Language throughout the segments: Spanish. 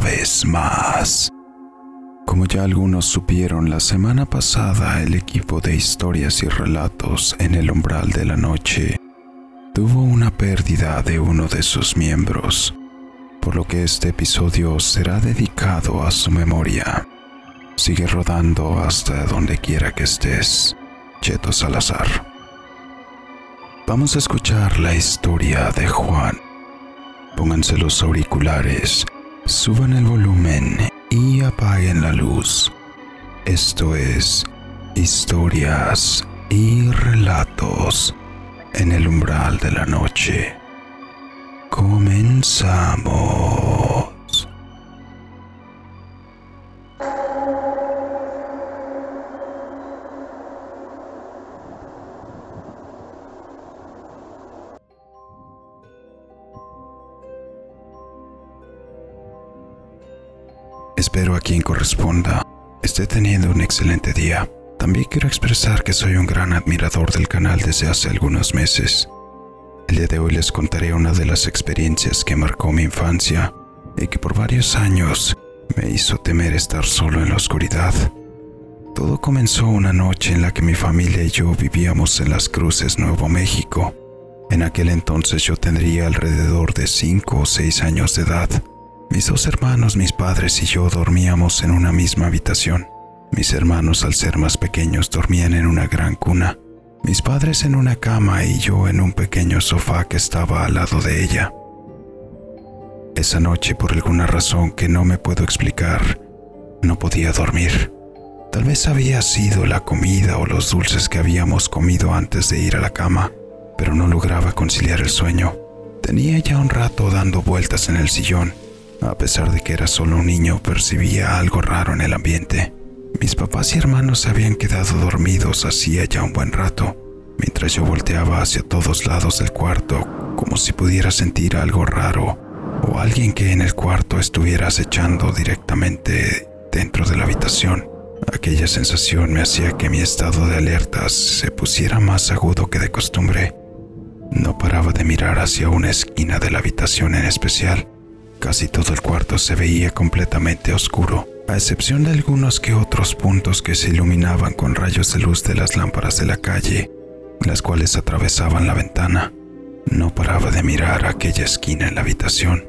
vez más. Como ya algunos supieron, la semana pasada el equipo de historias y relatos en el umbral de la noche tuvo una pérdida de uno de sus miembros, por lo que este episodio será dedicado a su memoria. Sigue rodando hasta donde quiera que estés, Cheto Salazar. Vamos a escuchar la historia de Juan. Pónganse los auriculares, suban el volumen y apaguen la luz. Esto es historias y relatos en el umbral de la noche. Comenzamos. Espero a quien corresponda esté teniendo un excelente día. También quiero expresar que soy un gran admirador del canal desde hace algunos meses. El día de hoy les contaré una de las experiencias que marcó mi infancia y que por varios años me hizo temer estar solo en la oscuridad. Todo comenzó una noche en la que mi familia y yo vivíamos en Las Cruces, Nuevo México. En aquel entonces yo tendría alrededor de 5 o 6 años de edad. Mis dos hermanos, mis padres y yo dormíamos en una misma habitación. Mis hermanos, al ser más pequeños, dormían en una gran cuna. Mis padres en una cama y yo en un pequeño sofá que estaba al lado de ella. Esa noche, por alguna razón que no me puedo explicar, no podía dormir. Tal vez había sido la comida o los dulces que habíamos comido antes de ir a la cama, pero no lograba conciliar el sueño. Tenía ya un rato dando vueltas en el sillón a pesar de que era solo un niño, percibía algo raro en el ambiente. Mis papás y hermanos se habían quedado dormidos hacía ya un buen rato, mientras yo volteaba hacia todos lados del cuarto, como si pudiera sentir algo raro o alguien que en el cuarto estuviera acechando directamente dentro de la habitación. Aquella sensación me hacía que mi estado de alerta se pusiera más agudo que de costumbre. No paraba de mirar hacia una esquina de la habitación en especial Casi todo el cuarto se veía completamente oscuro, a excepción de algunos que otros puntos que se iluminaban con rayos de luz de las lámparas de la calle, las cuales atravesaban la ventana. No paraba de mirar aquella esquina en la habitación.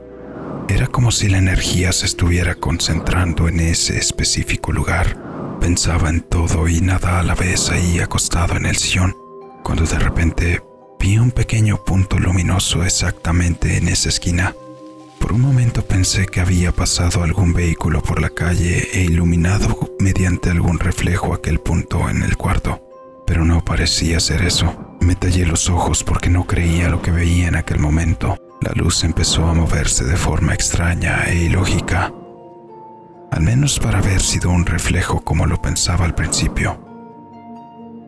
Era como si la energía se estuviera concentrando en ese específico lugar. Pensaba en todo y nada a la vez ahí acostado en el sillón, cuando de repente vi un pequeño punto luminoso exactamente en esa esquina. Por un momento pensé que había pasado algún vehículo por la calle e iluminado mediante algún reflejo aquel punto en el cuarto, pero no parecía ser eso. Me tallé los ojos porque no creía lo que veía en aquel momento. La luz empezó a moverse de forma extraña e ilógica, al menos para haber sido un reflejo como lo pensaba al principio.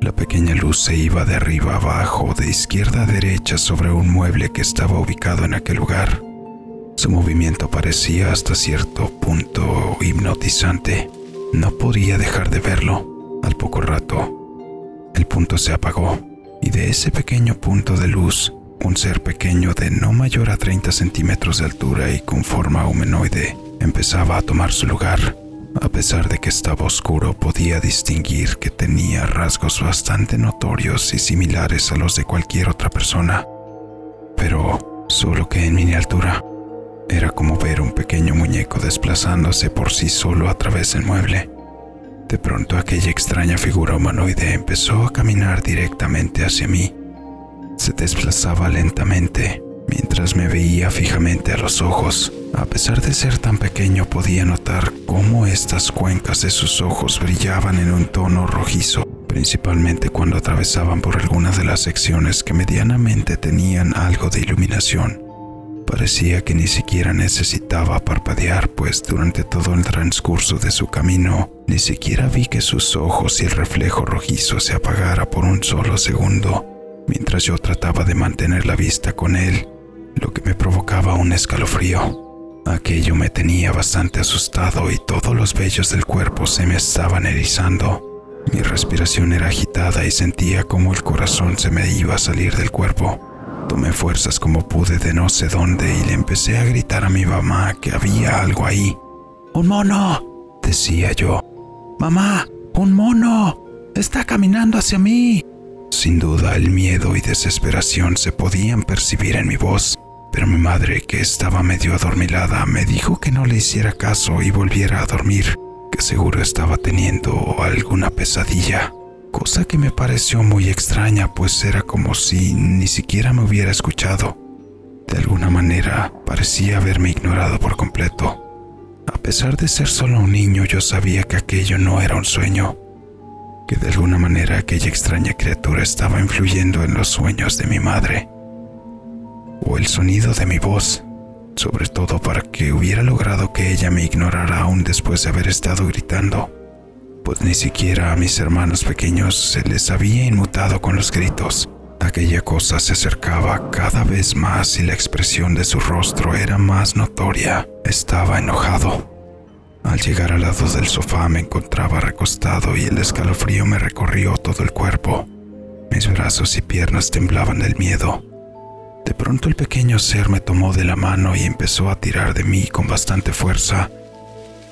La pequeña luz se iba de arriba a abajo, de izquierda a derecha sobre un mueble que estaba ubicado en aquel lugar. Su movimiento parecía hasta cierto punto hipnotizante. No podía dejar de verlo. Al poco rato, el punto se apagó y de ese pequeño punto de luz, un ser pequeño de no mayor a 30 centímetros de altura y con forma humanoide empezaba a tomar su lugar. A pesar de que estaba oscuro, podía distinguir que tenía rasgos bastante notorios y similares a los de cualquier otra persona, pero solo que en miniatura. Era como ver un pequeño muñeco desplazándose por sí solo a través del mueble. De pronto aquella extraña figura humanoide empezó a caminar directamente hacia mí. Se desplazaba lentamente mientras me veía fijamente a los ojos. A pesar de ser tan pequeño podía notar cómo estas cuencas de sus ojos brillaban en un tono rojizo, principalmente cuando atravesaban por alguna de las secciones que medianamente tenían algo de iluminación. Parecía que ni siquiera necesitaba parpadear, pues durante todo el transcurso de su camino ni siquiera vi que sus ojos y el reflejo rojizo se apagara por un solo segundo, mientras yo trataba de mantener la vista con él, lo que me provocaba un escalofrío. Aquello me tenía bastante asustado y todos los vellos del cuerpo se me estaban erizando. Mi respiración era agitada y sentía como el corazón se me iba a salir del cuerpo. Tomé fuerzas como pude de no sé dónde y le empecé a gritar a mi mamá que había algo ahí. un mono, decía yo. Mamá, un mono, está caminando hacia mí. Sin duda el miedo y desesperación se podían percibir en mi voz, pero mi madre, que estaba medio adormilada, me dijo que no le hiciera caso y volviera a dormir, que seguro estaba teniendo alguna pesadilla, cosa que me pareció muy extraña, pues era como si ni siquiera me hubiera escuchado. De alguna manera parecía haberme ignorado por completo. A pesar de ser solo un niño, yo sabía que aquello no era un sueño, que de alguna manera aquella extraña criatura estaba influyendo en los sueños de mi madre, o el sonido de mi voz, sobre todo para que hubiera logrado que ella me ignorara aún después de haber estado gritando, pues ni siquiera a mis hermanos pequeños se les había inmutado con los gritos. Aquella cosa se acercaba cada vez más y la expresión de su rostro era más notoria. Estaba enojado. Al llegar al lado del sofá me encontraba recostado y el escalofrío me recorrió todo el cuerpo. Mis brazos y piernas temblaban del miedo. De pronto el pequeño ser me tomó de la mano y empezó a tirar de mí con bastante fuerza,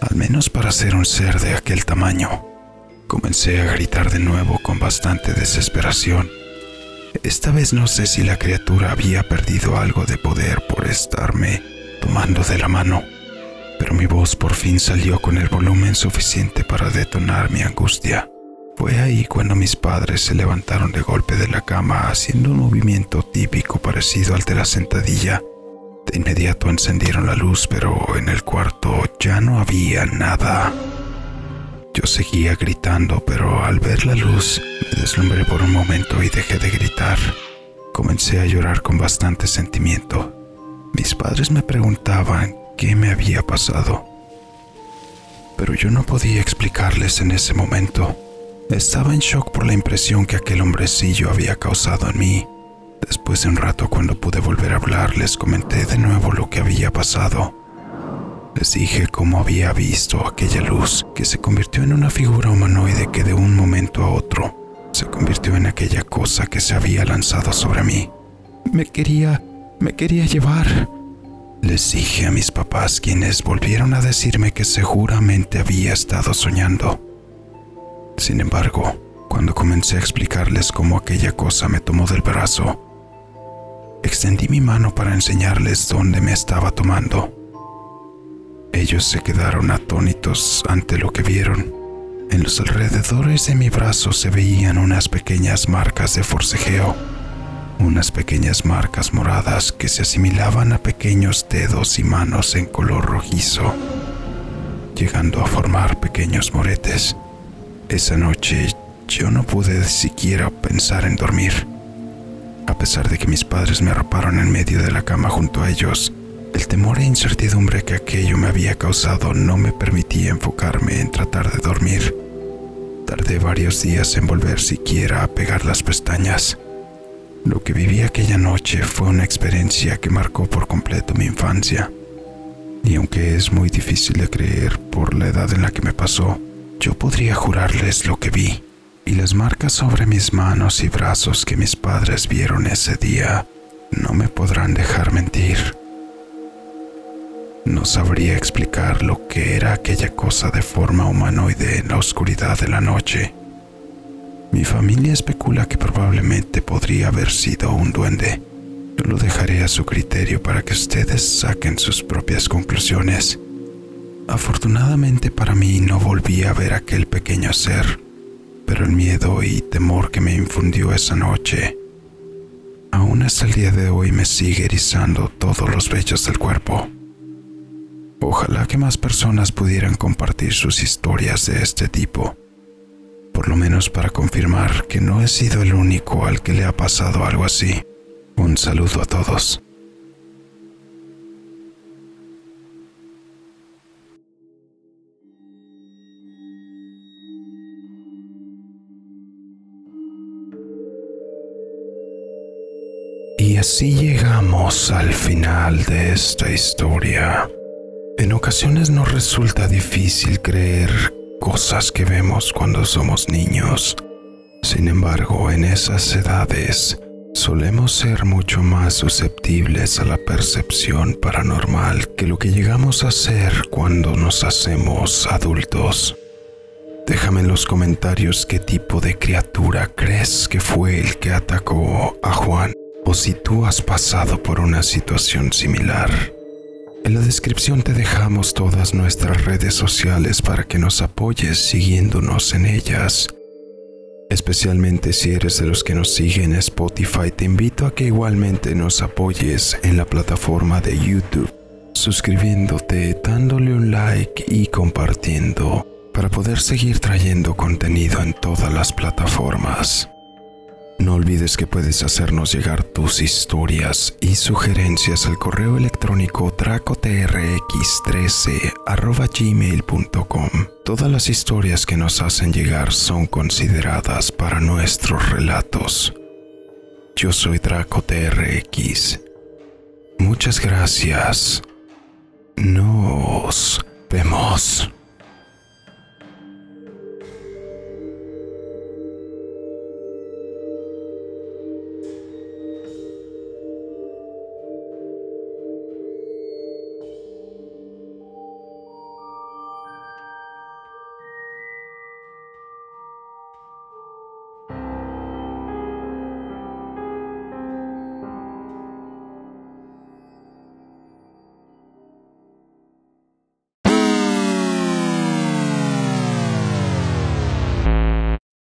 al menos para ser un ser de aquel tamaño. Comencé a gritar de nuevo con bastante desesperación. Esta vez no sé si la criatura había perdido algo de poder por estarme tomando de la mano pero mi voz por fin salió con el volumen suficiente para detonar mi angustia. Fue ahí cuando mis padres se levantaron de golpe de la cama haciendo un movimiento típico parecido al de la sentadilla. De inmediato encendieron la luz, pero en el cuarto ya no había nada. Yo seguía gritando, pero al ver la luz me deslumbré por un momento y dejé de gritar. Comencé a llorar con bastante sentimiento. Mis padres me preguntaban qué me había pasado. Pero yo no podía explicarles en ese momento. Estaba en shock por la impresión que aquel hombrecillo había causado en mí. Después de un rato, cuando pude volver a hablar, les comenté de nuevo lo que había pasado. Les dije cómo había visto aquella luz que se convirtió en una figura humanoide que de un momento a otro se convirtió en aquella cosa que se había lanzado sobre mí. Me quería, me quería llevar. Les dije a mis papás quienes volvieron a decirme que seguramente había estado soñando. Sin embargo, cuando comencé a explicarles cómo aquella cosa me tomó del brazo, extendí mi mano para enseñarles dónde me estaba tomando. Ellos se quedaron atónitos ante lo que vieron. En los alrededores de mi brazo se veían unas pequeñas marcas de forcejeo unas pequeñas marcas moradas que se asimilaban a pequeños dedos y manos en color rojizo, llegando a formar pequeños moretes. Esa noche yo no pude siquiera pensar en dormir. A pesar de que mis padres me arroparon en medio de la cama junto a ellos, el temor e incertidumbre que aquello me había causado no me permitía enfocarme en tratar de dormir. Tardé varios días en volver siquiera a pegar las pestañas. Lo que viví aquella noche fue una experiencia que marcó por completo mi infancia. Y aunque es muy difícil de creer por la edad en la que me pasó, yo podría jurarles lo que vi y las marcas sobre mis manos y brazos que mis padres vieron ese día no me podrán dejar mentir. No sabría explicar lo que era aquella cosa de forma humanoide en la oscuridad de la noche mi familia especula que probablemente podría haber sido un duende. Yo lo dejaré a su criterio para que ustedes saquen sus propias conclusiones. Afortunadamente para mí no volví a ver aquel pequeño ser, pero el miedo y temor que me infundió esa noche aún hasta el día de hoy me sigue erizando todos los vellos del cuerpo. Ojalá que más personas pudieran compartir sus historias de este tipo por lo menos para confirmar que no he sido el único al que le ha pasado algo así. Un saludo a todos. Así llegamos al final de esta historia. En ocasiones nos resulta difícil creer cosas que vemos cuando somos niños. Sin embargo, en esas edades Solemos ser mucho más susceptibles a la percepción paranormal que lo que llegamos a ser cuando nos hacemos adultos. Déjame en los comentarios qué tipo de criatura crees que fue el que atacó a Juan o si tú has pasado por una situación similar. En la descripción te dejamos todas nuestras redes sociales para que nos apoyes siguiéndonos en ellas. Especialmente si eres de los que nos siguen en Spotify, te invito a que igualmente nos apoyes en la plataforma de YouTube, suscribiéndote, dándole un like y compartiendo para poder seguir trayendo contenido en todas las plataformas. No olvides que puedes hacernos llegar tus historias y sugerencias al correo electrónico tracotrx13 Todas las historias que nos hacen llegar son consideradas para nuestros relatos. Yo soy DracoTRX. Muchas gracias. Nos vemos.